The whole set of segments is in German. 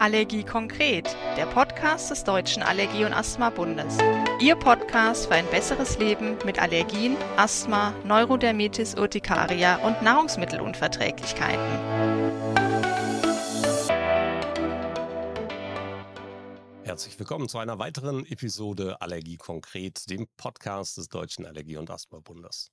Allergie konkret, der Podcast des Deutschen Allergie- und Asthma-Bundes. Ihr Podcast für ein besseres Leben mit Allergien, Asthma, Neurodermitis, Urtikaria und Nahrungsmittelunverträglichkeiten. Herzlich willkommen zu einer weiteren Episode Allergie konkret, dem Podcast des Deutschen Allergie- und Asthma-Bundes.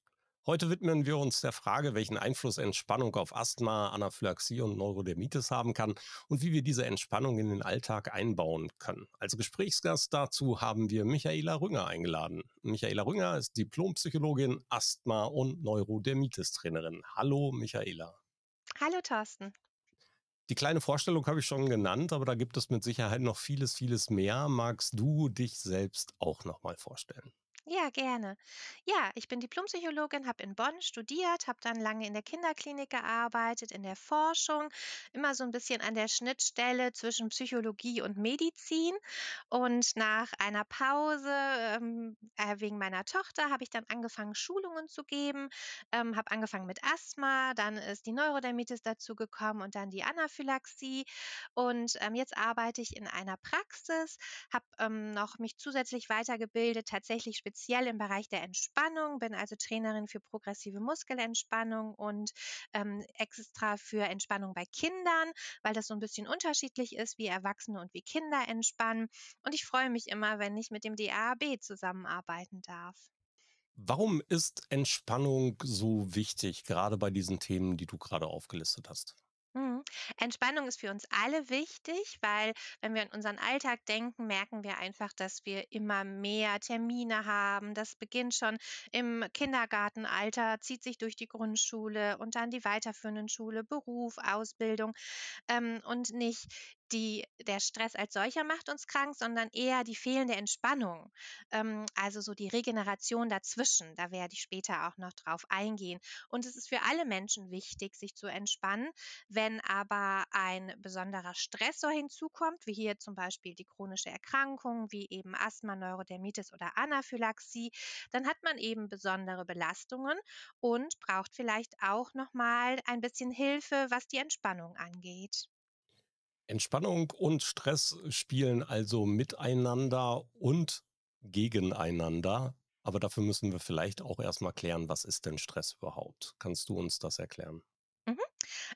Heute widmen wir uns der Frage, welchen Einfluss Entspannung auf Asthma, Anaphylaxie und Neurodermitis haben kann und wie wir diese Entspannung in den Alltag einbauen können. Als Gesprächsgast dazu haben wir Michaela Rünger eingeladen. Michaela Rünger ist Diplompsychologin, Asthma- und Neurodermitis-Trainerin. Hallo, Michaela. Hallo, Thorsten. Die kleine Vorstellung habe ich schon genannt, aber da gibt es mit Sicherheit noch vieles, vieles mehr. Magst du dich selbst auch noch mal vorstellen? Ja, gerne. Ja, ich bin Diplompsychologin, habe in Bonn studiert, habe dann lange in der Kinderklinik gearbeitet, in der Forschung, immer so ein bisschen an der Schnittstelle zwischen Psychologie und Medizin. Und nach einer Pause, ähm, äh, wegen meiner Tochter habe ich dann angefangen, Schulungen zu geben, ähm, habe angefangen mit Asthma, dann ist die Neurodermitis dazugekommen und dann die Anaphylaxie. Und, ähm, jetzt arbeite ich in einer Praxis, habe, ähm, noch mich zusätzlich weitergebildet, tatsächlich speziell speziell im Bereich der Entspannung, bin also Trainerin für progressive Muskelentspannung und ähm, extra für Entspannung bei Kindern, weil das so ein bisschen unterschiedlich ist, wie Erwachsene und wie Kinder entspannen. Und ich freue mich immer, wenn ich mit dem DAAB zusammenarbeiten darf. Warum ist Entspannung so wichtig, gerade bei diesen Themen, die du gerade aufgelistet hast? Mhm. Entspannung ist für uns alle wichtig, weil wenn wir an unseren Alltag denken, merken wir einfach, dass wir immer mehr Termine haben. Das beginnt schon im Kindergartenalter, zieht sich durch die Grundschule und dann die weiterführenden Schule, Beruf, Ausbildung ähm, und nicht die, der Stress als solcher macht uns krank, sondern eher die fehlende Entspannung. Ähm, also so die Regeneration dazwischen. Da werde ich später auch noch drauf eingehen. Und es ist für alle Menschen wichtig, sich zu entspannen. Wenn aber ein besonderer Stressor hinzukommt, wie hier zum Beispiel die chronische Erkrankung, wie eben Asthma, Neurodermitis oder Anaphylaxie, dann hat man eben besondere Belastungen und braucht vielleicht auch nochmal ein bisschen Hilfe, was die Entspannung angeht. Entspannung und Stress spielen also miteinander und gegeneinander. Aber dafür müssen wir vielleicht auch erstmal klären, was ist denn Stress überhaupt? Kannst du uns das erklären?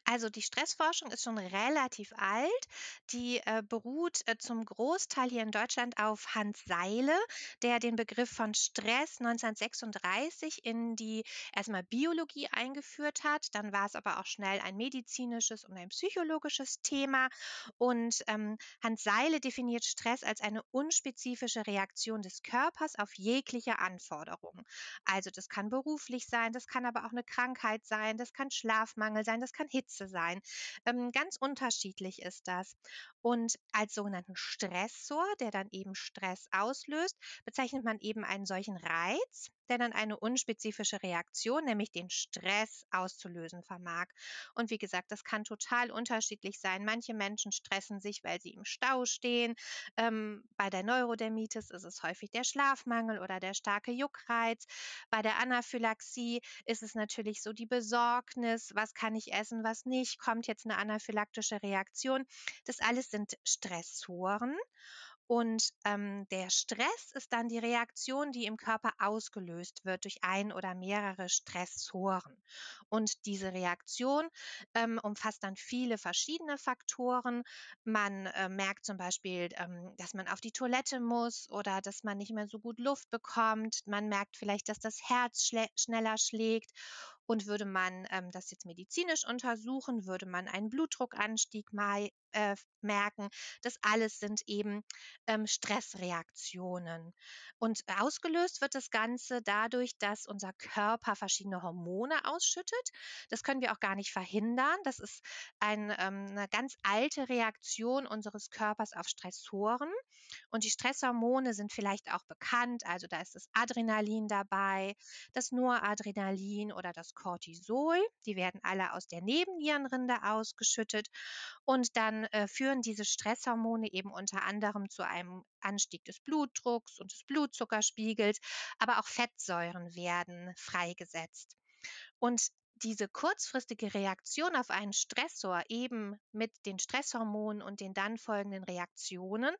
Also die Stressforschung ist schon relativ alt. Die äh, beruht äh, zum Großteil hier in Deutschland auf Hans Seile, der den Begriff von Stress 1936 in die erstmal Biologie eingeführt hat. Dann war es aber auch schnell ein medizinisches und ein psychologisches Thema. Und ähm, Hans Seile definiert Stress als eine unspezifische Reaktion des Körpers auf jegliche Anforderungen. Also das kann beruflich sein, das kann aber auch eine Krankheit sein, das kann Schlafmangel sein, das kann Hitze sein. Ähm, ganz unterschiedlich ist das. Und als sogenannten Stressor, der dann eben Stress auslöst, bezeichnet man eben einen solchen Reiz, der dann eine unspezifische Reaktion, nämlich den Stress auszulösen vermag. Und wie gesagt, das kann total unterschiedlich sein. Manche Menschen stressen sich, weil sie im Stau stehen. Ähm, bei der Neurodermitis ist es häufig der Schlafmangel oder der starke Juckreiz. Bei der Anaphylaxie ist es natürlich so die Besorgnis, was kann ich essen, was nicht, kommt jetzt eine anaphylaktische Reaktion. Das alles sind Stressoren. Und ähm, der Stress ist dann die Reaktion, die im Körper ausgelöst wird durch ein oder mehrere Stressoren. Und diese Reaktion ähm, umfasst dann viele verschiedene Faktoren. Man äh, merkt zum Beispiel, ähm, dass man auf die Toilette muss oder dass man nicht mehr so gut Luft bekommt. Man merkt vielleicht, dass das Herz schneller schlägt und würde man ähm, das jetzt medizinisch untersuchen, würde man einen Blutdruckanstieg mal äh, merken. Das alles sind eben ähm, Stressreaktionen. Und ausgelöst wird das Ganze dadurch, dass unser Körper verschiedene Hormone ausschüttet. Das können wir auch gar nicht verhindern. Das ist ein, ähm, eine ganz alte Reaktion unseres Körpers auf Stressoren. Und die Stresshormone sind vielleicht auch bekannt. Also da ist das Adrenalin dabei, das Noradrenalin oder das Cortisol. Die werden alle aus der Nebennierenrinde ausgeschüttet. Und dann äh, führen diese Stresshormone eben unter anderem zu einem Anstieg des Blutdrucks und des Blutzuckerspiegels, aber auch Fettsäuren werden freigesetzt. Und diese kurzfristige Reaktion auf einen Stressor eben mit den Stresshormonen und den dann folgenden Reaktionen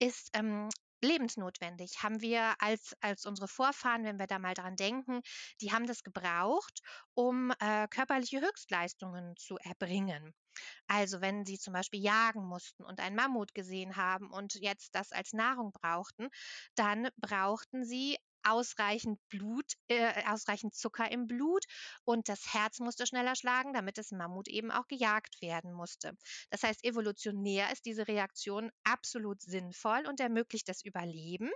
ist ähm, lebensnotwendig. Haben wir als, als unsere Vorfahren, wenn wir da mal dran denken, die haben das gebraucht, um äh, körperliche Höchstleistungen zu erbringen. Also wenn sie zum Beispiel jagen mussten und einen Mammut gesehen haben und jetzt das als Nahrung brauchten, dann brauchten sie ausreichend Blut, äh, ausreichend Zucker im Blut und das Herz musste schneller schlagen, damit das Mammut eben auch gejagt werden musste. Das heißt, evolutionär ist diese Reaktion absolut sinnvoll und ermöglicht das Überleben.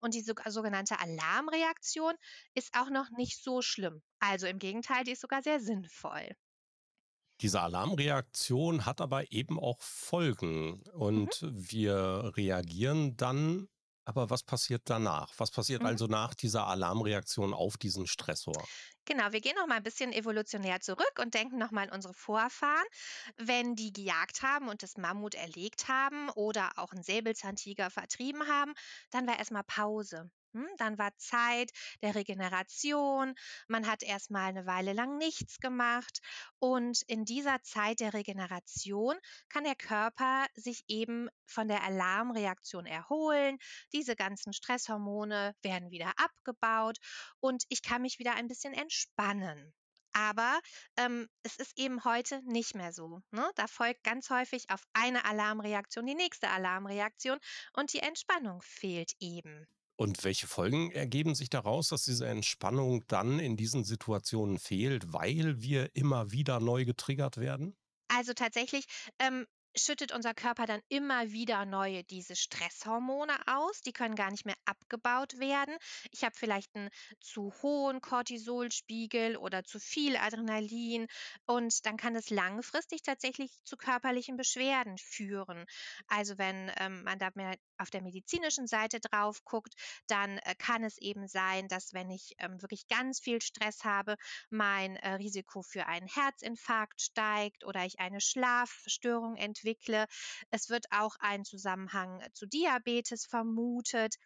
Und die sogenannte Alarmreaktion ist auch noch nicht so schlimm. Also im Gegenteil, die ist sogar sehr sinnvoll. Diese Alarmreaktion hat aber eben auch Folgen Mhm. und wir reagieren dann. Aber was passiert danach? Was passiert Mhm. also nach dieser Alarmreaktion auf diesen Stressor? Genau, wir gehen noch mal ein bisschen evolutionär zurück und denken noch mal an unsere Vorfahren. Wenn die gejagt haben und das Mammut erlegt haben oder auch einen Säbelzahntiger vertrieben haben, dann war erst mal Pause. Hm, dann war Zeit der Regeneration. Man hat erst mal 'ne Weile lang nichts gemacht und in dieser Zeit der Regeneration kann der Körper sich eben von der Alarmreaktion erholen. Diese ganzen Stresshormone werden wieder abgebaut und ich kann mich wieder ein bisschen entspannen. Aber, ähm, es ist eben heute nicht mehr so, ne? Da folgt ganz häufig auf eine Alarmreaktion die nächste Alarmreaktion und die Entspannung fehlt eben. Und welche Folgen ergeben sich daraus, dass diese Entspannung dann in diesen Situationen fehlt, weil wir immer wieder neu getriggert werden? Also tatsächlich, ähm, schüttet unser Körper dann immer wieder neue diese Stresshormone aus. Die können gar nicht mehr abgebaut werden. Ich habe vielleicht einen zu hohen Cortisolspiegel oder zu viel Adrenalin und dann kann es langfristig tatsächlich zu körperlichen Beschwerden führen. Also, wenn, ähm, man da mehr auf der medizinischen Seite drauf guckt, dann, äh, kann es eben sein, dass wenn ich, ähm, wirklich ganz viel Stress habe, mein, äh, Risiko für einen Herzinfarkt steigt oder ich eine Schlafstörung entwickle. Es wird auch ein Zusammenhang zu Diabetes vermutet.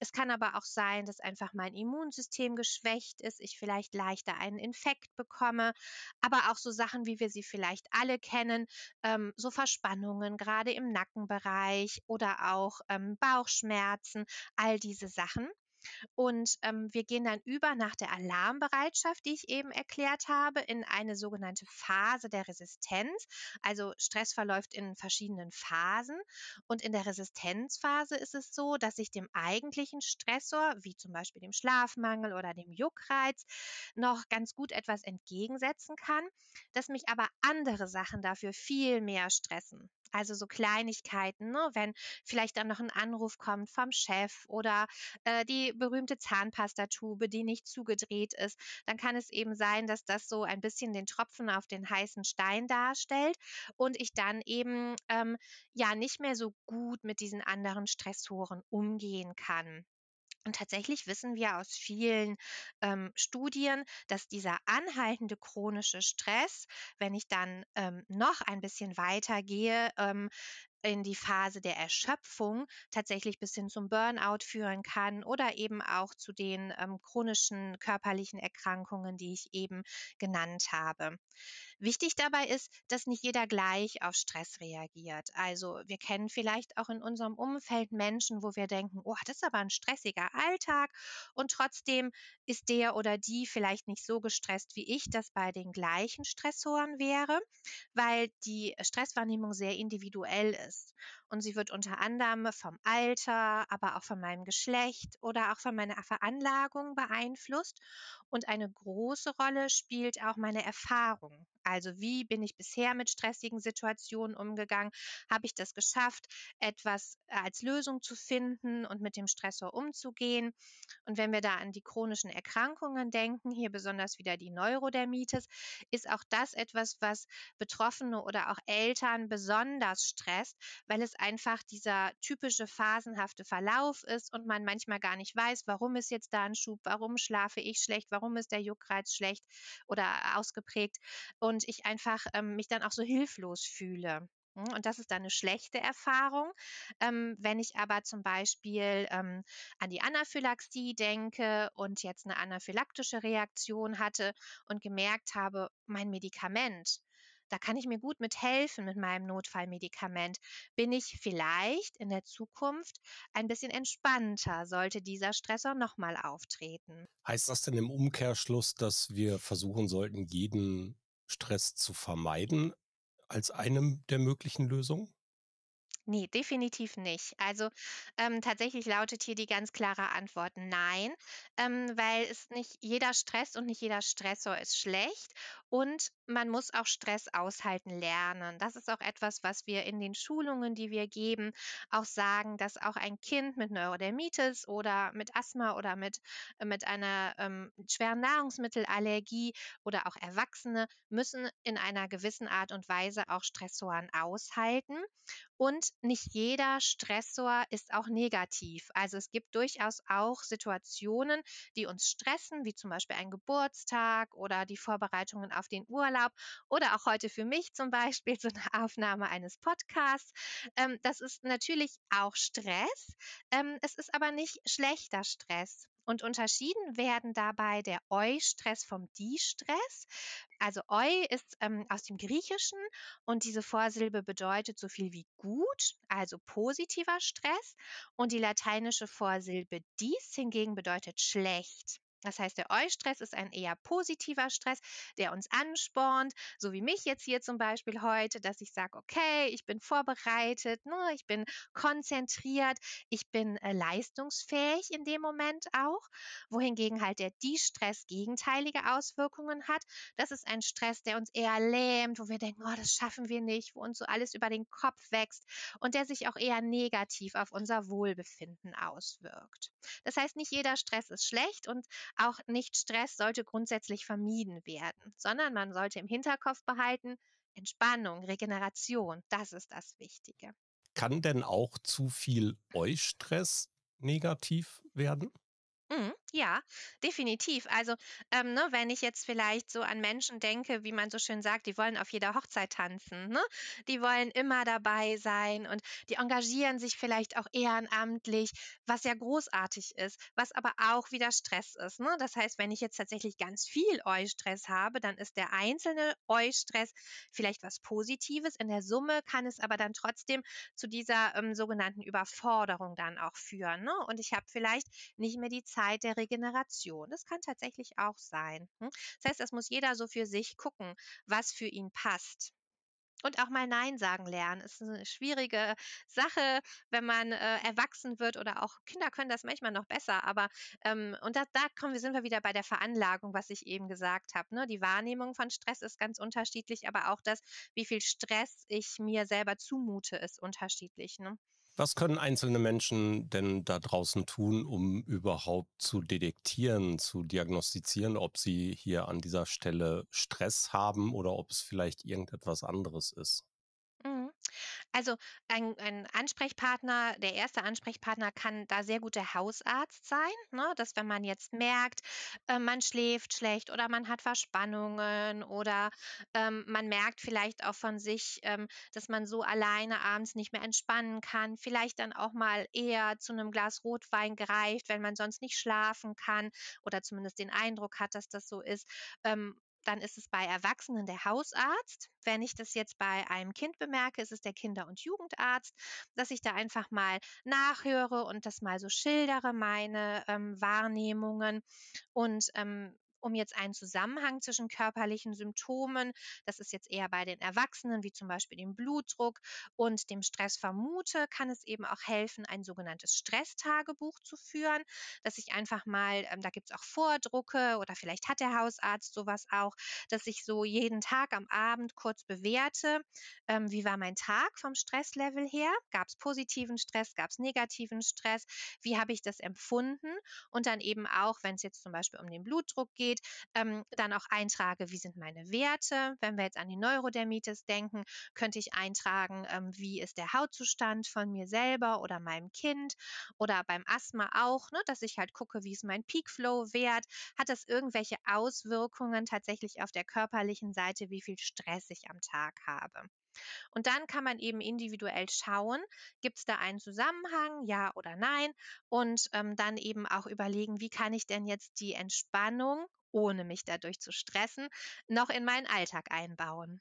Es kann aber auch sein, dass einfach mein Immunsystem geschwächt ist, ich vielleicht leichter einen Infekt bekomme, aber auch so Sachen, wie wir sie vielleicht alle kennen, ähm, so Verspannungen, gerade im Nackenbereich oder auch, ähm, Bauchschmerzen, all diese Sachen. Und, ähm, wir gehen dann über nach der Alarmbereitschaft, die ich eben erklärt habe, in eine sogenannte Phase der Resistenz. Also, Stress verläuft in verschiedenen Phasen und in der Resistenzphase ist es so, dass ich dem eigentlichen Stressor, wie zum Beispiel dem Schlafmangel oder dem Juckreiz, noch ganz gut etwas entgegensetzen kann, dass mich aber andere Sachen dafür viel mehr stressen. Also, so Kleinigkeiten, ne, wenn vielleicht dann noch ein Anruf kommt vom Chef oder äh, die berühmte Zahnpastatube, die nicht zugedreht ist, dann kann es eben sein, dass das so ein bisschen den Tropfen auf den heißen Stein darstellt und ich dann eben ähm, ja nicht mehr so gut mit diesen anderen Stressoren umgehen kann. Und tatsächlich wissen wir aus vielen ähm, Studien, dass dieser anhaltende chronische Stress, wenn ich dann ähm, noch ein bisschen weiter gehe, ähm, in die Phase der Erschöpfung tatsächlich bis hin zum Burnout führen kann oder eben auch zu den ähm, chronischen körperlichen Erkrankungen, die ich eben genannt habe. Wichtig dabei ist, dass nicht jeder gleich auf Stress reagiert. Also wir kennen vielleicht auch in unserem Umfeld Menschen, wo wir denken, oh, das ist aber ein stressiger Alltag und trotzdem ist der oder die vielleicht nicht so gestresst, wie ich das bei den gleichen Stressoren wäre, weil die Stresswahrnehmung sehr individuell ist. list Und sie wird unter anderem vom Alter, aber auch von meinem Geschlecht oder auch von meiner Veranlagung beeinflusst. Und eine große Rolle spielt auch meine Erfahrung. Also wie bin ich bisher mit stressigen Situationen umgegangen? Habe ich das geschafft, etwas äh, als Lösung zu finden und mit dem Stressor umzugehen? Und wenn wir da an die chronischen Erkrankungen denken, hier besonders wieder die Neurodermitis, ist auch das etwas, was Betroffene oder auch Eltern besonders stresst, weil es einfach dieser typische phasenhafte Verlauf ist und man manchmal gar nicht weiß, warum ist jetzt da ein Schub, warum schlafe ich schlecht, warum ist der Juckreiz schlecht oder ausgeprägt und ich einfach ähm, mich dann auch so hilflos fühle. Hm, und das ist dann eine schlechte Erfahrung. Ähm, wenn ich aber zum Beispiel, ähm, an die Anaphylaxie denke und jetzt eine anaphylaktische Reaktion hatte und gemerkt habe, mein Medikament, da kann ich mir gut mit helfen mit meinem Notfallmedikament, bin ich vielleicht in der Zukunft ein bisschen entspannter, sollte dieser Stressor noch mal auftreten. Heißt das denn im Umkehrschluss, dass wir versuchen sollten, jeden Stress zu vermeiden als einem der möglichen Lösungen? Ne, definitiv nicht. Also, ähm, tatsächlich lautet hier die ganz klare Antwort nein, ähm, weil es nicht jeder Stress und nicht jeder Stressor ist schlecht und man muss auch Stress aushalten lernen. Das ist auch etwas, was wir in den Schulungen, die wir geben, auch sagen, dass auch ein Kind mit Neurodermitis oder mit Asthma oder mit äh, mit einer, ähm, schweren Nahrungsmittelallergie oder auch Erwachsene müssen in einer gewissen Art und Weise auch Stressoren aushalten. Und nicht jeder Stressor ist auch negativ. Also es gibt durchaus auch Situationen, die uns stressen, wie zum Beispiel ein Geburtstag oder die Vorbereitungen auf den Urlaub oder auch heute für mich zum Beispiel so eine Aufnahme eines Podcasts. Ähm, das ist natürlich auch Stress. Ähm, es ist aber nicht schlechter Stress. Und unterschieden werden dabei der Eu-Stress vom Di-Stress. Also Eu ist ähm, aus dem Griechischen und diese Vorsilbe bedeutet so viel wie gut, also positiver Stress. Und die lateinische Vorsilbe dies hingegen bedeutet schlecht. Das heißt, der Eustress ist ein eher positiver Stress, der uns anspornt, so wie mich jetzt hier zum Beispiel heute, dass ich sage, okay, ich bin vorbereitet, ne, ich bin konzentriert, ich bin äh, leistungsfähig in dem Moment auch. Wohingegen halt der Die-Stress gegenteilige Auswirkungen hat. Das ist ein Stress, der uns eher lähmt, wo wir denken, oh, das schaffen wir nicht, wo uns so alles über den Kopf wächst und der sich auch eher negativ auf unser Wohlbefinden auswirkt. Das heißt, nicht jeder Stress ist schlecht und auch Nicht-Stress sollte grundsätzlich vermieden werden, sondern man sollte im Hinterkopf behalten, Entspannung, Regeneration, das ist das Wichtige. Kann denn auch zu viel Eustress negativ werden? Mhm, ja, definitiv. Also, ähm, ne, wenn ich jetzt vielleicht so an Menschen denke, wie man so schön sagt, die wollen auf jeder Hochzeit tanzen, ne? Die wollen immer dabei sein und die engagieren sich vielleicht auch ehrenamtlich, was ja großartig ist, was aber auch wieder Stress ist, ne? Das heißt, wenn ich jetzt tatsächlich ganz viel Eustress habe, dann ist der einzelne Eustress vielleicht was Positives. In der Summe kann es aber dann trotzdem zu dieser ähm, sogenannten Überforderung dann auch führen, ne? Und ich habe vielleicht nicht mehr die Zeit der Regeneration. Das kann tatsächlich auch sein. hm? Das heißt, das muss jeder so für sich gucken, was für ihn passt. Und auch mal Nein sagen lernen ist eine schwierige Sache, wenn man, äh, erwachsen wird oder auch Kinder können das manchmal noch besser, aber, ähm und da da kommen wir sind wir wieder bei der Veranlagung, was ich eben gesagt habe, ne? Die Wahrnehmung von Stress ist ganz unterschiedlich, aber auch das, wie viel Stress ich mir selber zumute, ist unterschiedlich, ne? Was können einzelne Menschen denn da draußen tun, um überhaupt zu detektieren, zu diagnostizieren, ob sie hier an dieser Stelle Stress haben oder ob es vielleicht irgendetwas anderes ist? Also ein ein Ansprechpartner der erste Ansprechpartner kann da sehr gut der Hausarzt sein, ne? Dass wenn man jetzt merkt, äh, man schläft schlecht oder man hat Verspannungen oder, ähm, man merkt vielleicht auch von sich, ähm, dass man so alleine abends nicht mehr entspannen kann, vielleicht dann auch mal eher zu einem Glas Rotwein greift, wenn man sonst nicht schlafen kann oder zumindest den Eindruck hat, dass das so ist. Ähm, dann ist es bei Erwachsenen der Hausarzt. Wenn ich das jetzt bei einem Kind bemerke, ist es der Kinder- und Jugendarzt, dass ich da einfach mal nachhöre und das mal so schildere, meine ähm, Wahrnehmungen und ähm, um jetzt einen Zusammenhang zwischen körperlichen Symptomen, das ist jetzt eher bei den Erwachsenen, wie zum Beispiel dem Blutdruck und dem Stress vermute, kann es eben auch helfen, ein sogenanntes Stresstagebuch zu führen, dass ich einfach mal, ähm, da gibt es auch Vordrucke oder vielleicht hat der Hausarzt sowas auch, dass ich so jeden Tag am Abend kurz bewerte, ähm, wie war mein Tag vom Stresslevel her? Gab es positiven Stress? Gab es negativen Stress? Wie habe ich das empfunden? Und dann eben auch, wenn es jetzt zum Beispiel um den Blutdruck geht, ähm, dann auch eintrage, wie sind meine Werte. Wenn wir jetzt an die Neurodermitis denken, könnte ich eintragen, ähm, wie ist der Hautzustand von mir selber oder meinem Kind oder beim Asthma auch, ne, dass ich halt gucke, wie ist mein Peak-Flow-Wert, hat das irgendwelche Auswirkungen tatsächlich auf der körperlichen Seite, wie viel Stress ich am Tag habe. Und dann kann man eben individuell schauen, gibt es da einen Zusammenhang, ja oder nein? Und ähm, dann eben auch überlegen, wie kann ich denn jetzt die Entspannung, ohne mich dadurch zu stressen, noch in meinen Alltag einbauen.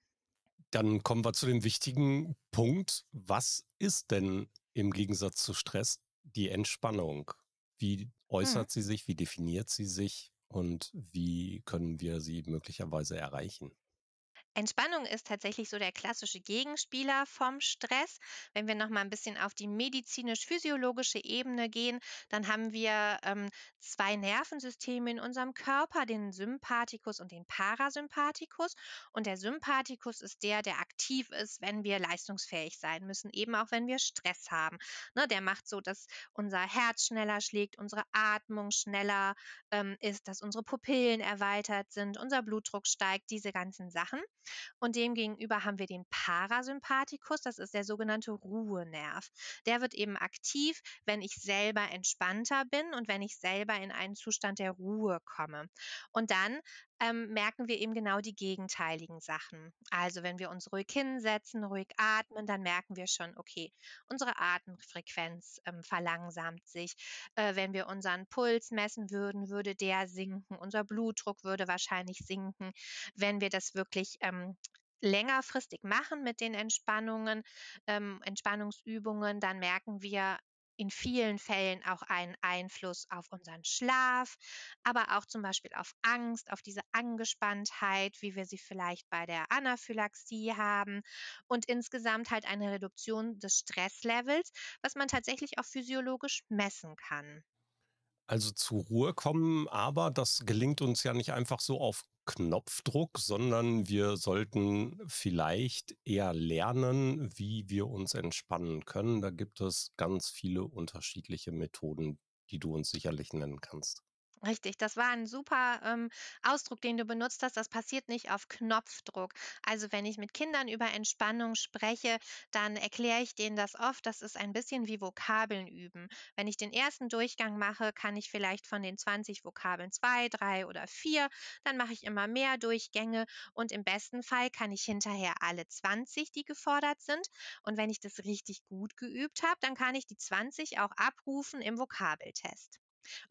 Dann kommen wir zu dem wichtigen Punkt. Was ist denn im Gegensatz zu Stress die Entspannung? Wie äußert mhm. sie sich? Wie definiert sie sich? Und wie können wir sie möglicherweise erreichen? Entspannung ist tatsächlich so der klassische Gegenspieler vom Stress. Wenn wir noch mal ein bisschen auf die medizinisch-physiologische Ebene gehen, dann haben wir ähm, zwei Nervensysteme in unserem Körper, den Sympathikus und den Parasympathikus. Und der Sympathikus ist der, der aktiv ist, wenn wir leistungsfähig sein müssen, eben auch wenn wir Stress haben. Ne, der macht so, dass unser Herz schneller schlägt, unsere Atmung schneller ähm, ist, dass unsere Pupillen erweitert sind, unser Blutdruck steigt, diese ganzen Sachen. Und demgegenüber haben wir den Parasympathikus, das ist der sogenannte Ruhenerv. Der wird eben aktiv, wenn ich selber entspannter bin und wenn ich selber in einen Zustand der Ruhe komme. Und dann ähm, merken wir eben genau die gegenteiligen Sachen. Also wenn wir uns ruhig hinsetzen, ruhig atmen, dann merken wir schon, okay, unsere Atemfrequenz ähm, verlangsamt sich. Äh, wenn wir unseren Puls messen würden, würde der sinken. Unser Blutdruck würde wahrscheinlich sinken. Wenn wir das wirklich ähm, längerfristig machen mit den Entspannungen, ähm, Entspannungsübungen, dann merken wir in vielen Fällen auch einen Einfluss auf unseren Schlaf, aber auch zum Beispiel auf Angst, auf diese Angespanntheit, wie wir sie vielleicht bei der Anaphylaxie haben und insgesamt halt eine Reduktion des Stresslevels, was man tatsächlich auch physiologisch messen kann. Also zur Ruhe kommen, aber das gelingt uns ja nicht einfach so auf Knopfdruck, sondern wir sollten vielleicht eher lernen, wie wir uns entspannen können. Da gibt es ganz viele unterschiedliche Methoden, die du uns sicherlich nennen kannst. Richtig, das war ein super, ähm, Ausdruck, den du benutzt hast. Das passiert nicht auf Knopfdruck. Also, wenn ich mit Kindern über Entspannung spreche, dann erkläre ich denen das oft. Das ist ein bisschen wie Vokabeln üben. Wenn ich den ersten Durchgang mache, kann ich vielleicht von den 20 Vokabeln 2, 3 oder 4. Dann mache ich immer mehr Durchgänge und im besten Fall kann ich hinterher alle 20, die gefordert sind. Und wenn ich das richtig gut geübt habe, dann kann ich die 20 auch abrufen im Vokabeltest.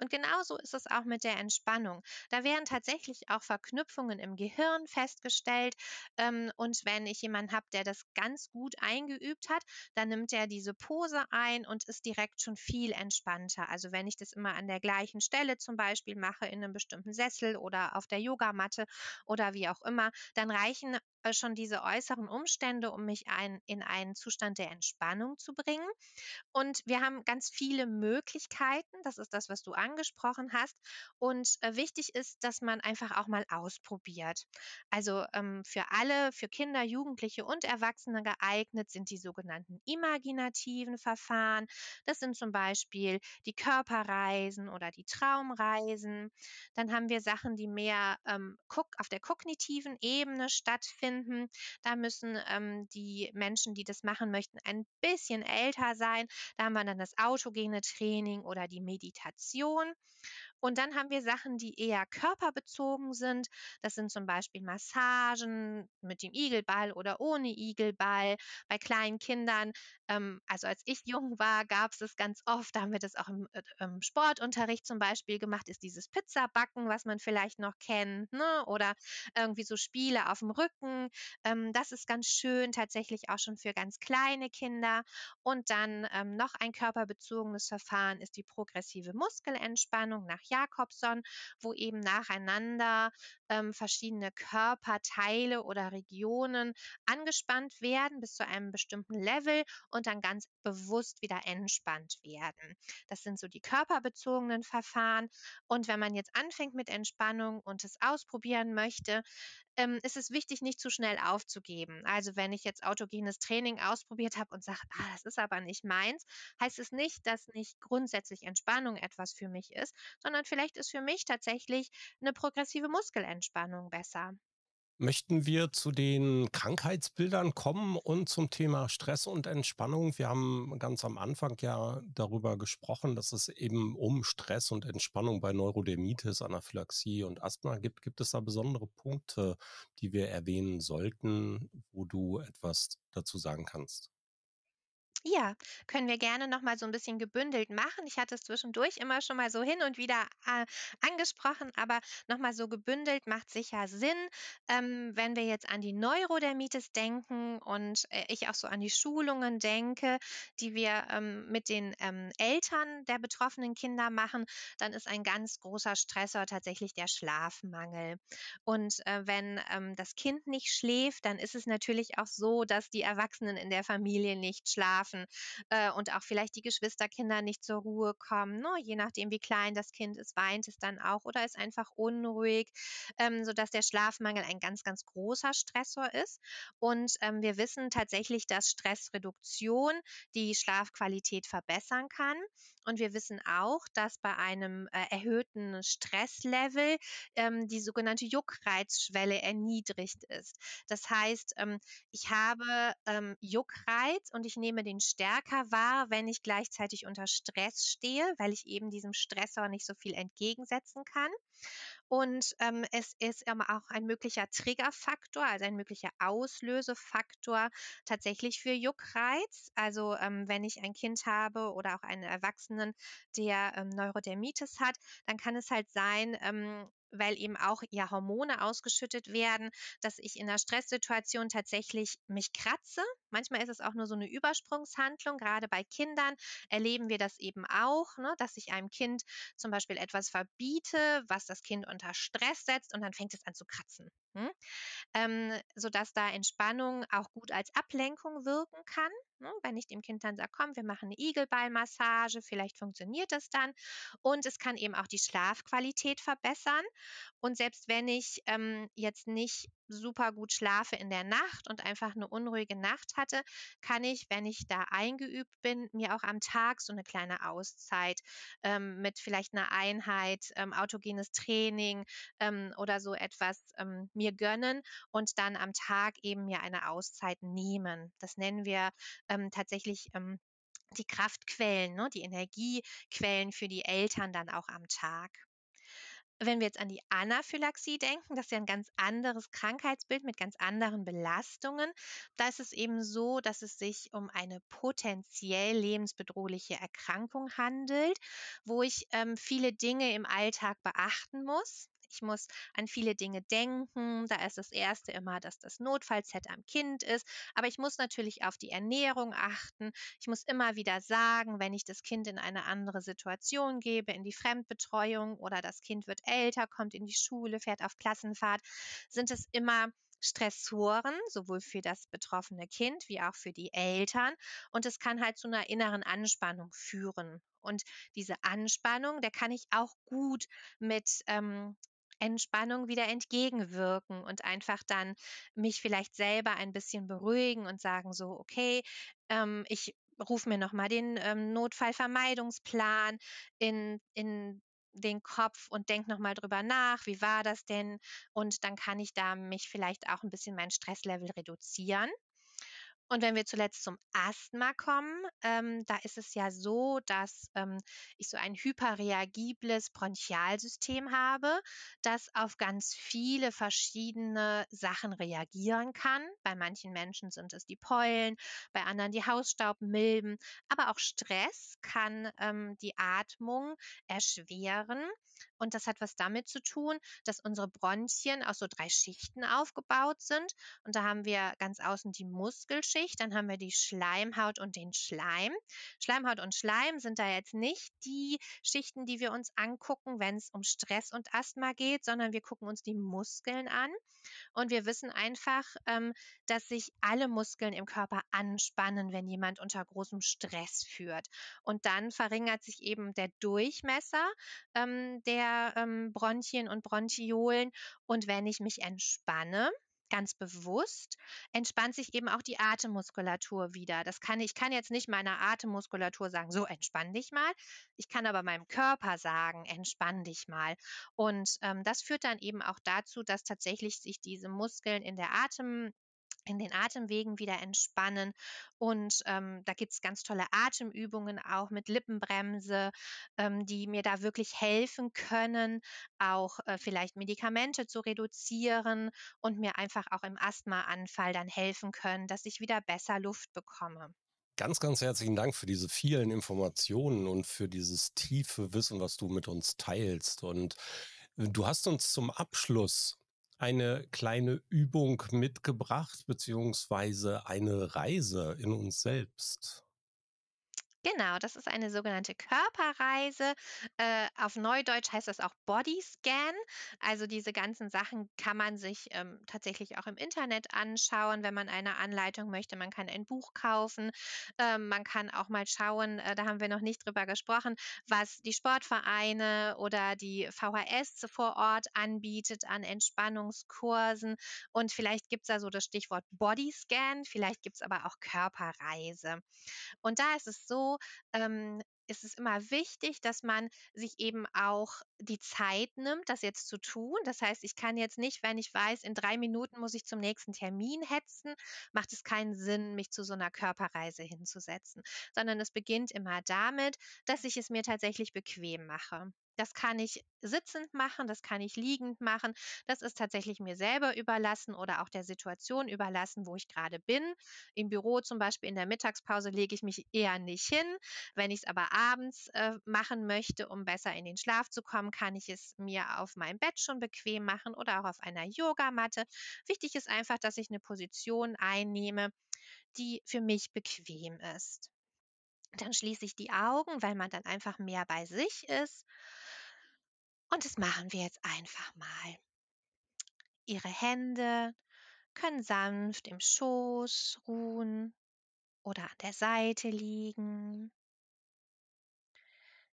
Und genauso ist es auch mit der Entspannung. Da werden tatsächlich auch Verknüpfungen im Gehirn festgestellt. Ähm, und wenn ich jemanden habe, der das ganz gut eingeübt hat, dann nimmt er diese Pose ein und ist direkt schon viel entspannter. Also wenn ich das immer an der gleichen Stelle zum Beispiel mache, in einem bestimmten Sessel oder auf der Yogamatte oder wie auch immer, dann reichen schon diese äußeren Umstände, um mich ein, in einen Zustand der Entspannung zu bringen. Und wir haben ganz viele Möglichkeiten. Das ist das, was du angesprochen hast. Und äh, wichtig ist, dass man einfach auch mal ausprobiert. Also ähm, für alle, für Kinder, Jugendliche und Erwachsene geeignet sind die sogenannten imaginativen Verfahren. Das sind zum Beispiel die Körperreisen oder die Traumreisen. Dann haben wir Sachen, die mehr ähm, auf der kognitiven Ebene stattfinden. Da müssen ähm, die Menschen, die das machen möchten, ein bisschen älter sein. Da haben wir dann das autogene Training oder die Meditation. Und dann haben wir Sachen, die eher körperbezogen sind. Das sind zum Beispiel Massagen mit dem Igelball oder ohne Igelball. Bei kleinen Kindern, ähm, also als ich jung war, gab es es ganz oft, da haben wir das auch im, äh, im Sportunterricht zum Beispiel gemacht, ist dieses Pizzabacken, was man vielleicht noch kennt, ne? oder irgendwie so Spiele auf dem Rücken. Ähm, das ist ganz schön, tatsächlich auch schon für ganz kleine Kinder. Und dann ähm, noch ein körperbezogenes Verfahren ist die progressive Muskelentspannung nach Jakobson, wo eben nacheinander ähm, verschiedene Körperteile oder Regionen angespannt werden bis zu einem bestimmten Level und dann ganz bewusst wieder entspannt werden. Das sind so die körperbezogenen Verfahren. Und wenn man jetzt anfängt mit Entspannung und es ausprobieren möchte, ähm, ist es wichtig, nicht zu schnell aufzugeben. Also wenn ich jetzt autogenes Training ausprobiert habe und sage, ah, das ist aber nicht meins, heißt es nicht, dass nicht grundsätzlich Entspannung etwas für mich ist, sondern vielleicht ist für mich tatsächlich eine progressive Muskelentspannung besser. Möchten wir zu den Krankheitsbildern kommen und zum Thema Stress und Entspannung? Wir haben ganz am Anfang ja darüber gesprochen, dass es eben um Stress und Entspannung bei Neurodermitis, Anaphylaxie und Asthma gibt. Gibt es da besondere Punkte, die wir erwähnen sollten, wo du etwas dazu sagen kannst? Ja, können wir gerne noch mal so ein bisschen gebündelt machen. Ich hatte es zwischendurch immer schon mal so hin und wieder, äh, angesprochen, aber noch mal so gebündelt macht sicher Sinn. Ähm, wenn wir jetzt an die Neurodermitis denken und, äh, ich auch so an die Schulungen denke, die wir, ähm, mit den, ähm, Eltern der betroffenen Kinder machen, dann ist ein ganz großer Stressor tatsächlich der Schlafmangel. Und, äh, wenn, ähm, das Kind nicht schläft, dann ist es natürlich auch so, dass die Erwachsenen in der Familie nicht schlafen schlafen äh, und auch vielleicht die Geschwisterkinder nicht zur Ruhe kommen. Ne? Je nachdem, wie klein das Kind ist, weint es dann auch oder ist einfach unruhig, ähm, sodass der Schlafmangel ein ganz, ganz großer Stressor ist. Und ähm, wir wissen tatsächlich, dass Stressreduktion die Schlafqualität verbessern kann. Und wir wissen auch, dass bei einem äh, erhöhten Stresslevel ähm, die sogenannte Juckreizschwelle erniedrigt ist. Das heißt, ähm, ich habe ähm, Juckreiz und ich nehme den stärker wahr, wenn ich gleichzeitig unter Stress stehe, weil ich eben diesem Stressor nicht so viel entgegensetzen kann. Und ähm, es ist aber auch ein möglicher Triggerfaktor, also ein möglicher Auslösefaktor tatsächlich für Juckreiz. Also ähm, wenn ich ein Kind habe oder auch einen Erwachsenen, der ähm, Neurodermitis hat, dann kann es halt sein, ähm, weil eben auch ja Hormone ausgeschüttet werden, dass ich in einer Stresssituation tatsächlich mich kratze. Manchmal ist es auch nur so eine Übersprungshandlung. Gerade bei Kindern erleben wir das eben auch, ne, dass ich einem Kind zum Beispiel etwas verbiete, was das Kind unter Stress setzt und dann fängt es an zu kratzen. Hm? ähm, sodass da Entspannung auch gut als Ablenkung wirken kann. Ne? Wenn ich dem Kind dann sage, komm, wir machen eine Igelballmassage, vielleicht funktioniert das dann. Und es kann eben auch die Schlafqualität verbessern. Und selbst wenn ich ähm, jetzt nicht super gut schlafe in der Nacht und einfach eine unruhige Nacht hatte, kann ich, wenn ich da eingeübt bin, mir auch am Tag so eine kleine Auszeit ähm, mit vielleicht einer Einheit, ähm, autogenes Training ähm, oder so etwas ähm, mir gönnen und dann am Tag eben mir eine Auszeit nehmen. Das nennen wir ähm, tatsächlich ähm, die Kraftquellen, ne, die Energiequellen für die Eltern dann auch am Tag. Wenn wir jetzt an die Anaphylaxie denken, das ist ja ein ganz anderes Krankheitsbild mit ganz anderen Belastungen. Da ist es eben so, dass es sich um eine potenziell lebensbedrohliche Erkrankung handelt, wo ich ähm, viele Dinge im Alltag beachten muss. Ich muss an viele Dinge denken. Da ist das erste immer, dass das Notfallset am Kind ist. Aber ich muss natürlich auf die Ernährung achten. Ich muss immer wieder sagen, wenn ich das Kind in eine andere Situation gebe, in die Fremdbetreuung oder das Kind wird älter, kommt in die Schule, fährt auf Klassenfahrt, sind es immer Stressoren, sowohl für das betroffene Kind wie auch für die Eltern. Und es kann halt zu einer inneren Anspannung führen. Und diese Anspannung, der kann ich auch gut mit ähm, Entspannung wieder entgegenwirken und einfach dann mich vielleicht selber ein bisschen beruhigen und sagen so, okay, ähm, ich rufe mir nochmal den ähm, Notfallvermeidungsplan in, in den Kopf und denke nochmal drüber nach, wie war das denn? Und dann kann ich da mich vielleicht auch ein bisschen mein Stresslevel reduzieren. Und wenn wir zuletzt zum Asthma kommen, ähm, da ist es ja so, dass ähm, ich so ein hyperreagibles Bronchialsystem habe, das auf ganz viele verschiedene Sachen reagieren kann. Bei manchen Menschen sind es die Pollen, bei anderen die Hausstaubmilben, aber auch Stress kann ähm, die Atmung erschweren. Und das hat was damit zu tun, dass unsere Bronchien aus so drei Schichten aufgebaut sind. Und da haben wir ganz außen die Muskelschicht, dann haben wir die Schleimhaut und den Schleim. Schleimhaut und Schleim sind da jetzt nicht die Schichten, die wir uns angucken, wenn es um Stress und Asthma geht, sondern wir gucken uns die Muskeln an. Und wir wissen einfach, ähm, dass sich alle Muskeln im Körper anspannen, wenn jemand unter großem Stress führt. Und dann verringert sich eben der Durchmesser ähm, der ähm, Bronchien und Bronchiolen. Und wenn ich mich entspanne, ganz bewusst entspannt sich eben auch die Atemmuskulatur wieder. Das kann ich kann jetzt nicht meiner Atemmuskulatur sagen: „So, entspann dich mal.“ Ich kann aber meinem Körper sagen: „Entspann dich mal.“ Und, ähm, das führt dann eben auch dazu, dass tatsächlich sich diese Muskeln in der Atem in den Atemwegen wieder entspannen. Und, ähm, da gibt's ganz tolle Atemübungen auch mit Lippenbremse, ähm, die mir da wirklich helfen können, auch, äh, vielleicht Medikamente zu reduzieren und mir einfach auch im Asthmaanfall dann helfen können, dass ich wieder besser Luft bekomme. Ganz, ganz herzlichen Dank für diese vielen Informationen und für dieses tiefe Wissen, was du mit uns teilst. Und äh, du hast uns zum Abschluss eine kleine Übung mitgebracht, beziehungsweise eine Reise in uns selbst. Genau, das ist eine sogenannte Körperreise. Äh, auf Neudeutsch heißt das auch Bodyscan. Also diese ganzen Sachen kann man sich ähm, tatsächlich auch im Internet anschauen, wenn man eine Anleitung möchte. Man kann ein Buch kaufen. Ähm, man kann auch mal schauen, äh, da haben wir noch nicht drüber gesprochen, was die Sportvereine oder die VHS vor Ort anbietet an Entspannungskursen. Und vielleicht gibt es da so das Stichwort Bodyscan, vielleicht gibt es aber auch Körperreise. Und da ist es so, ähm, ist es immer wichtig, dass man sich eben auch die Zeit nimmt, das jetzt zu tun. Das heißt, ich kann jetzt nicht, wenn ich weiß, in drei Minuten muss ich zum nächsten Termin hetzen, macht es keinen Sinn, mich zu so einer Körperreise hinzusetzen, sondern es beginnt immer damit, dass ich es mir tatsächlich bequem mache. Das kann ich sitzend machen, das kann ich liegend machen. Das ist tatsächlich mir selber überlassen oder auch der Situation überlassen, wo ich gerade bin. Im Büro zum Beispiel in der Mittagspause lege ich mich eher nicht hin. Wenn ich es aber abends äh, machen möchte, um besser in den Schlaf zu kommen, kann ich es mir auf meinem Bett schon bequem machen oder auch auf einer Yogamatte. Wichtig ist einfach, dass ich eine Position einnehme, die für mich bequem ist. Dann schließe ich die Augen, weil man dann einfach mehr bei sich ist. Und das machen wir jetzt einfach mal. Ihre Hände können sanft im Schoß ruhen oder an der Seite liegen.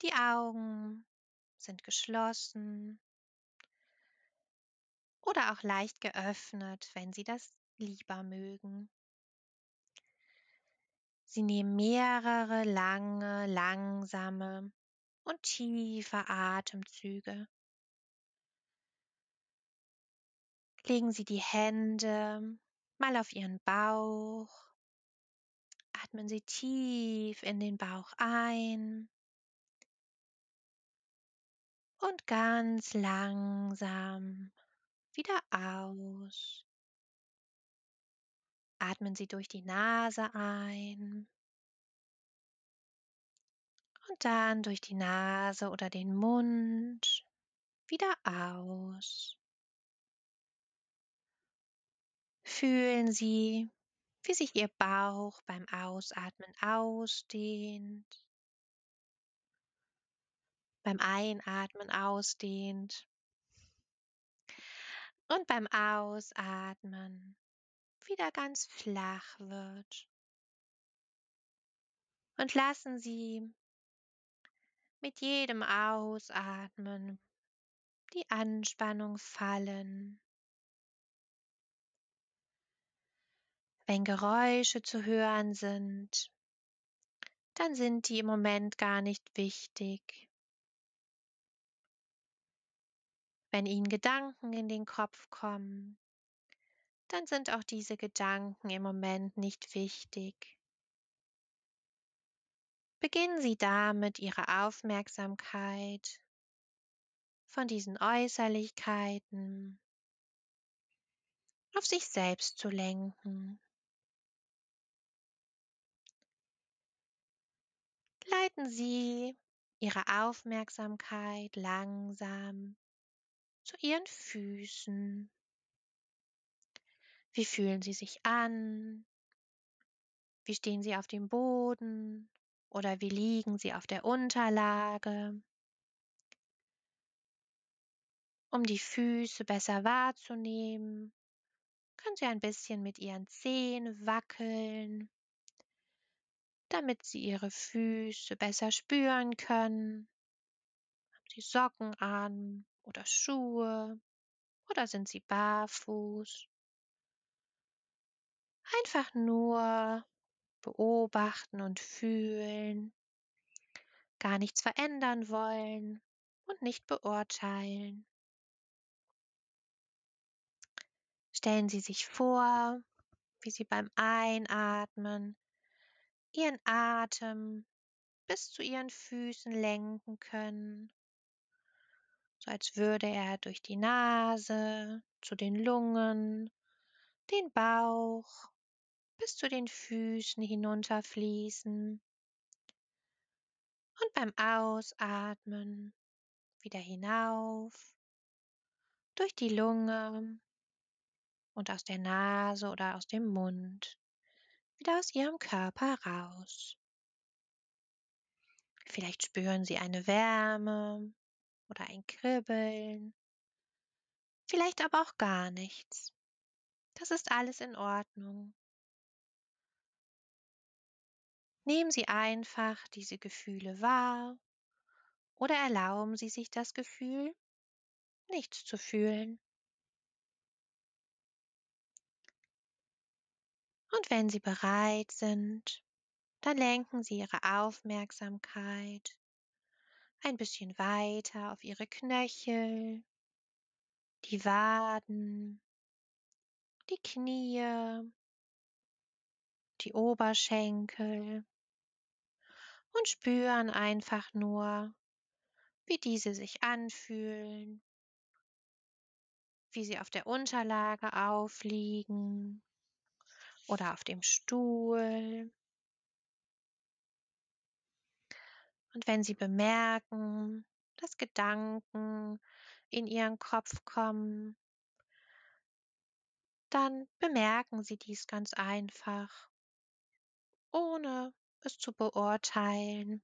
Die Augen sind geschlossen oder auch leicht geöffnet, wenn Sie das lieber mögen. Sie nehmen mehrere lange, langsame und tiefe Atemzüge. Legen Sie die Hände mal auf Ihren Bauch. Atmen Sie tief in den Bauch ein und ganz langsam wieder aus. Atmen Sie durch die Nase ein und dann durch die Nase oder den Mund wieder aus. Fühlen Sie, wie sich Ihr Bauch beim Ausatmen ausdehnt, beim Einatmen ausdehnt und beim Ausatmen wieder ganz flach wird. Und lassen Sie mit jedem Ausatmen die Anspannung fallen. Wenn Geräusche zu hören sind, dann sind die im Moment gar nicht wichtig. Wenn Ihnen Gedanken in den Kopf kommen, dann sind auch diese Gedanken im Moment nicht wichtig. Beginnen Sie damit, Ihre Aufmerksamkeit von diesen Äußerlichkeiten auf sich selbst zu lenken. Leiten Sie Ihre Aufmerksamkeit langsam zu Ihren Füßen. Wie fühlen sie sich an? Wie stehen sie auf dem Boden? Oder wie liegen sie auf der Unterlage? Um die Füße besser wahrzunehmen, können Sie ein bisschen mit Ihren Zehen wackeln, damit Sie Ihre Füße besser spüren können. Haben Sie Socken an oder Schuhe oder sind Sie barfuß? Einfach nur beobachten und fühlen, gar nichts verändern wollen und nicht beurteilen. Stellen Sie sich vor, wie Sie beim Einatmen Ihren Atem bis zu Ihren Füßen lenken können, so als würde er durch die Nase zu den Lungen, den Bauch bis zu den Füßen hinunterfließen und beim Ausatmen wieder hinauf durch die Lunge und aus der Nase oder aus dem Mund wieder aus Ihrem Körper raus. Vielleicht spüren Sie eine Wärme oder ein Kribbeln, vielleicht aber auch gar nichts. Das ist alles in Ordnung. Nehmen Sie einfach diese Gefühle wahr oder erlauben Sie sich das Gefühl, nichts zu fühlen. Und wenn Sie bereit sind, dann lenken Sie Ihre Aufmerksamkeit ein bisschen weiter auf Ihre Knöchel, die Waden, die Knie, die Oberschenkel und spüren einfach nur, wie diese sich anfühlen, wie sie auf der Unterlage aufliegen oder auf dem Stuhl. Und wenn Sie bemerken, dass Gedanken in Ihren Kopf kommen, dann bemerken Sie dies ganz einfach, ohne es zu beurteilen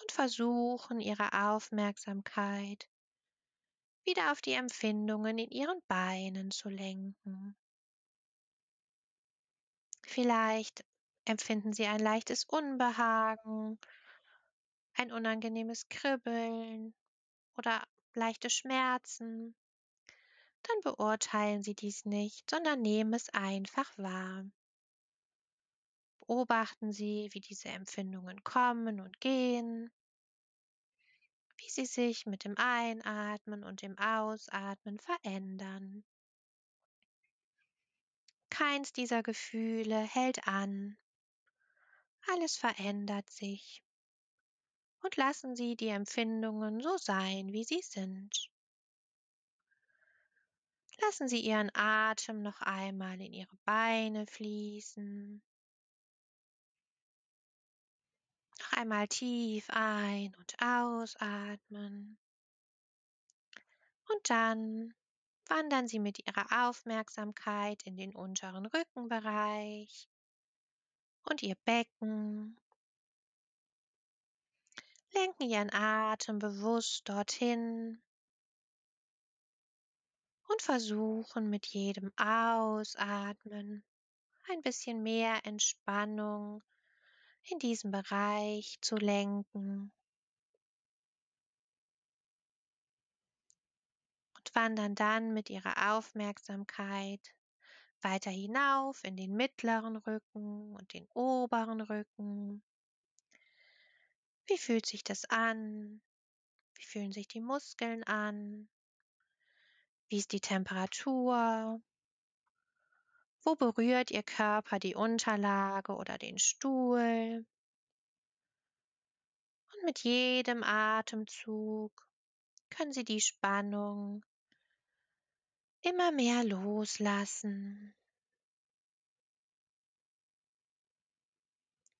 und versuchen Ihre Aufmerksamkeit wieder auf die Empfindungen in Ihren Beinen zu lenken. Vielleicht empfinden Sie ein leichtes Unbehagen, ein unangenehmes Kribbeln oder leichte Schmerzen. Dann beurteilen Sie dies nicht, sondern nehmen es einfach wahr. Beobachten Sie, wie diese Empfindungen kommen und gehen, wie sie sich mit dem Einatmen und dem Ausatmen verändern. Keins dieser Gefühle hält an. Alles verändert sich. Und lassen Sie die Empfindungen so sein, wie sie sind. Lassen Sie Ihren Atem noch einmal in Ihre Beine fließen. Einmal tief ein- und ausatmen. Und dann wandern Sie mit Ihrer Aufmerksamkeit in den unteren Rückenbereich und Ihr Becken. Lenken Ihren Atem bewusst dorthin und versuchen mit jedem Ausatmen ein bisschen mehr Entspannung in diesem Bereich zu lenken. Und wandern dann mit ihrer Aufmerksamkeit weiter hinauf in den mittleren Rücken und den oberen Rücken. Wie fühlt sich das an? Wie fühlen sich die Muskeln an? Wie ist die Temperatur? Wo berührt Ihr Körper die Unterlage oder den Stuhl? Und mit jedem Atemzug können Sie die Spannung immer mehr loslassen.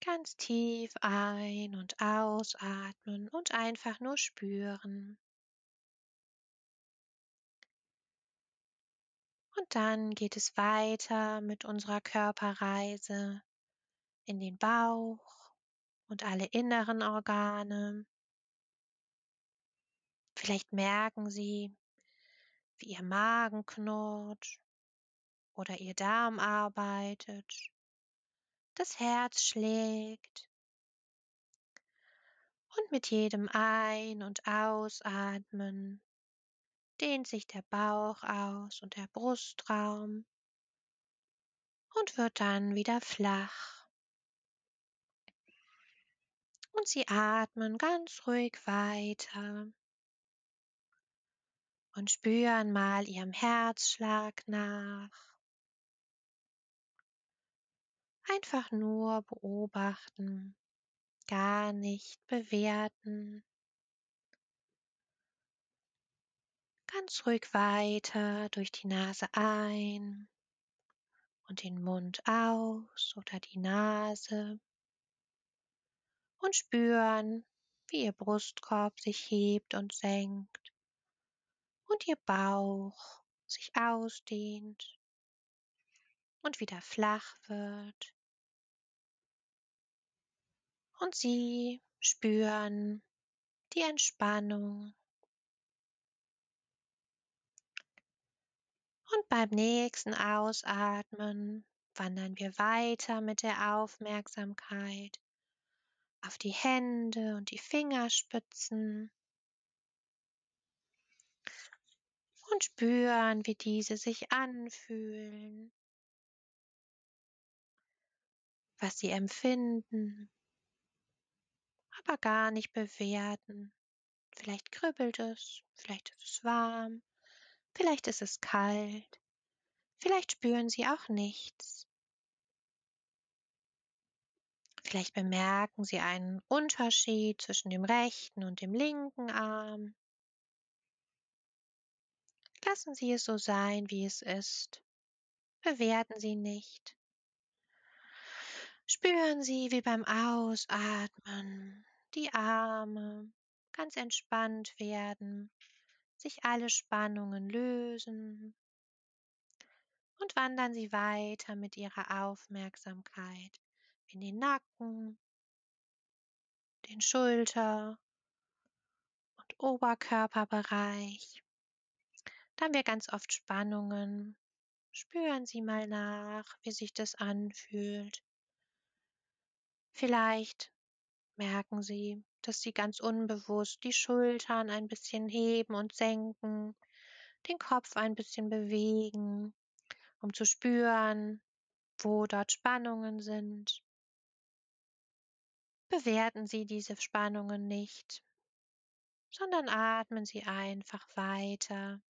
Ganz tief ein- und ausatmen und einfach nur spüren. Und dann geht es weiter mit unserer Körperreise in den Bauch und alle inneren Organe. Vielleicht merken Sie, wie Ihr Magen knurrt oder Ihr Darm arbeitet, das Herz schlägt. Und mit jedem Ein- und Ausatmen dehnt sich der Bauch aus und der Brustraum. und wird dann wieder flach. Und Sie atmen ganz ruhig weiter und spüren mal Ihrem Herzschlag nach. Einfach nur beobachten, gar nicht bewerten. Ganz ruhig weiter durch die Nase ein und den Mund aus oder die Nase und spüren, wie Ihr Brustkorb sich hebt und senkt und Ihr Bauch sich ausdehnt und wieder flach wird. Und Sie spüren die Entspannung. Und beim nächsten Ausatmen wandern wir weiter mit der Aufmerksamkeit auf die Hände und die Fingerspitzen und spüren, wie diese sich anfühlen, was sie empfinden, aber gar nicht bewerten. Vielleicht kribbelt es, vielleicht ist es warm, vielleicht ist es kalt, vielleicht spüren sie auch nichts. Vielleicht bemerken Sie einen Unterschied zwischen dem rechten und dem linken Arm. Lassen Sie es so sein, wie es ist. Bewerten Sie nicht. Spüren Sie, wie beim Ausatmen die Arme ganz entspannt werden, sich alle Spannungen lösen und wandern Sie weiter mit Ihrer Aufmerksamkeit in den Nacken, den Schulter- und Oberkörperbereich. Da haben wir ganz oft Spannungen. Spüren Sie mal nach, wie sich das anfühlt. Vielleicht merken Sie, dass Sie ganz unbewusst die Schultern ein bisschen heben und senken, den Kopf ein bisschen bewegen, um zu spüren, wo dort Spannungen sind. Bewerten Sie diese Spannungen nicht, sondern atmen Sie einfach weiter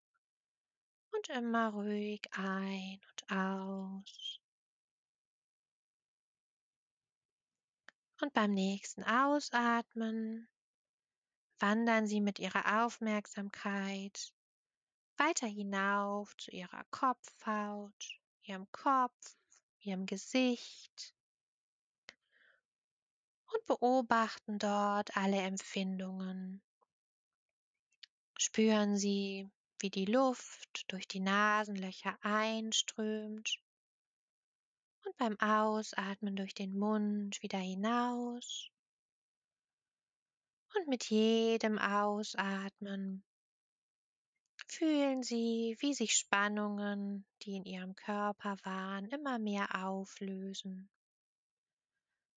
und immer ruhig ein und aus. Und beim nächsten Ausatmen wandern Sie mit Ihrer Aufmerksamkeit weiter hinauf zu Ihrer Kopfhaut, Ihrem Kopf, Ihrem Gesicht und beobachten dort alle Empfindungen. Spüren Sie, wie die Luft durch die Nasenlöcher einströmt und beim Ausatmen durch den Mund wieder hinaus. Und mit jedem Ausatmen fühlen Sie, wie sich Spannungen, die in Ihrem Körper waren, immer mehr auflösen.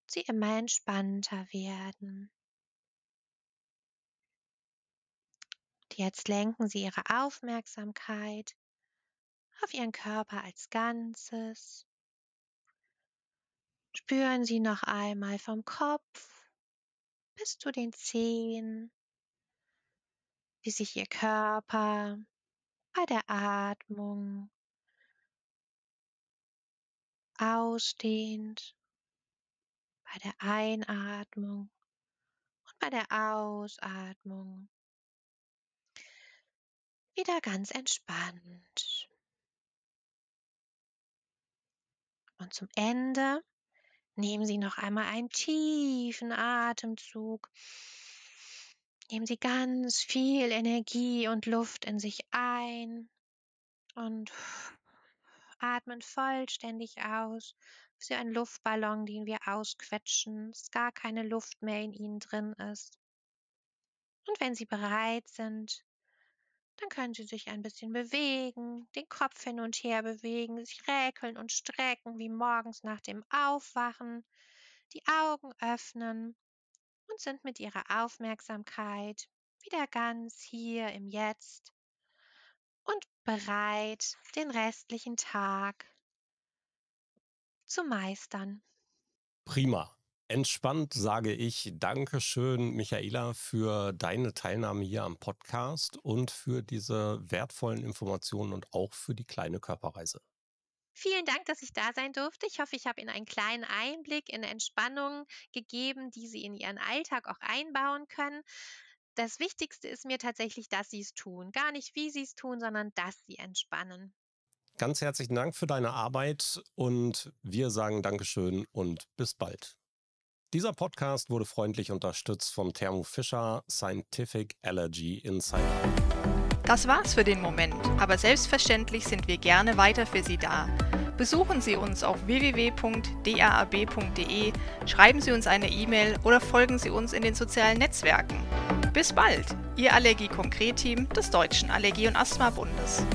Sie immer entspannter werden. Jetzt lenken Sie Ihre Aufmerksamkeit auf Ihren Körper als Ganzes. Spüren Sie noch einmal vom Kopf bis zu den Zehen, wie sich Ihr Körper bei der Atmung ausdehnt, bei der Einatmung und bei der Ausatmung wieder ganz entspannt. Und zum Ende nehmen Sie noch einmal einen tiefen Atemzug. Nehmen Sie ganz viel Energie und Luft in sich ein und atmen vollständig aus. Wie ein Luftballon, den wir ausquetschen, dass gar keine Luft mehr in Ihnen drin ist. Und wenn Sie bereit sind, dann können Sie sich ein bisschen bewegen, den Kopf hin und her bewegen, sich räkeln und strecken wie morgens nach dem Aufwachen, die Augen öffnen und sind mit Ihrer Aufmerksamkeit wieder ganz hier im Jetzt und bereit, den restlichen Tag zu meistern. Prima. Entspannt sage ich Dankeschön, Michaela, für deine Teilnahme hier am Podcast und für diese wertvollen Informationen und auch für die kleine Körperreise. Vielen Dank, dass ich da sein durfte. Ich hoffe, ich habe Ihnen einen kleinen Einblick in Entspannung gegeben, die Sie in Ihren Alltag auch einbauen können. Das Wichtigste ist mir tatsächlich, dass Sie es tun. Gar nicht, wie Sie es tun, sondern dass Sie entspannen. Ganz herzlichen Dank für deine Arbeit und wir sagen Dankeschön und bis bald. Dieser Podcast wurde freundlich unterstützt vom Thermo Fisher Scientific Allergy Insider. Das war's für den Moment, aber selbstverständlich sind wir gerne weiter für Sie da. Besuchen Sie uns auf www.daab.de, schreiben Sie uns eine E-Mail oder folgen Sie uns in den sozialen Netzwerken. Bis bald, Ihr Allergie-Konkret-Team des Deutschen Allergie- und Asthma-Bundes.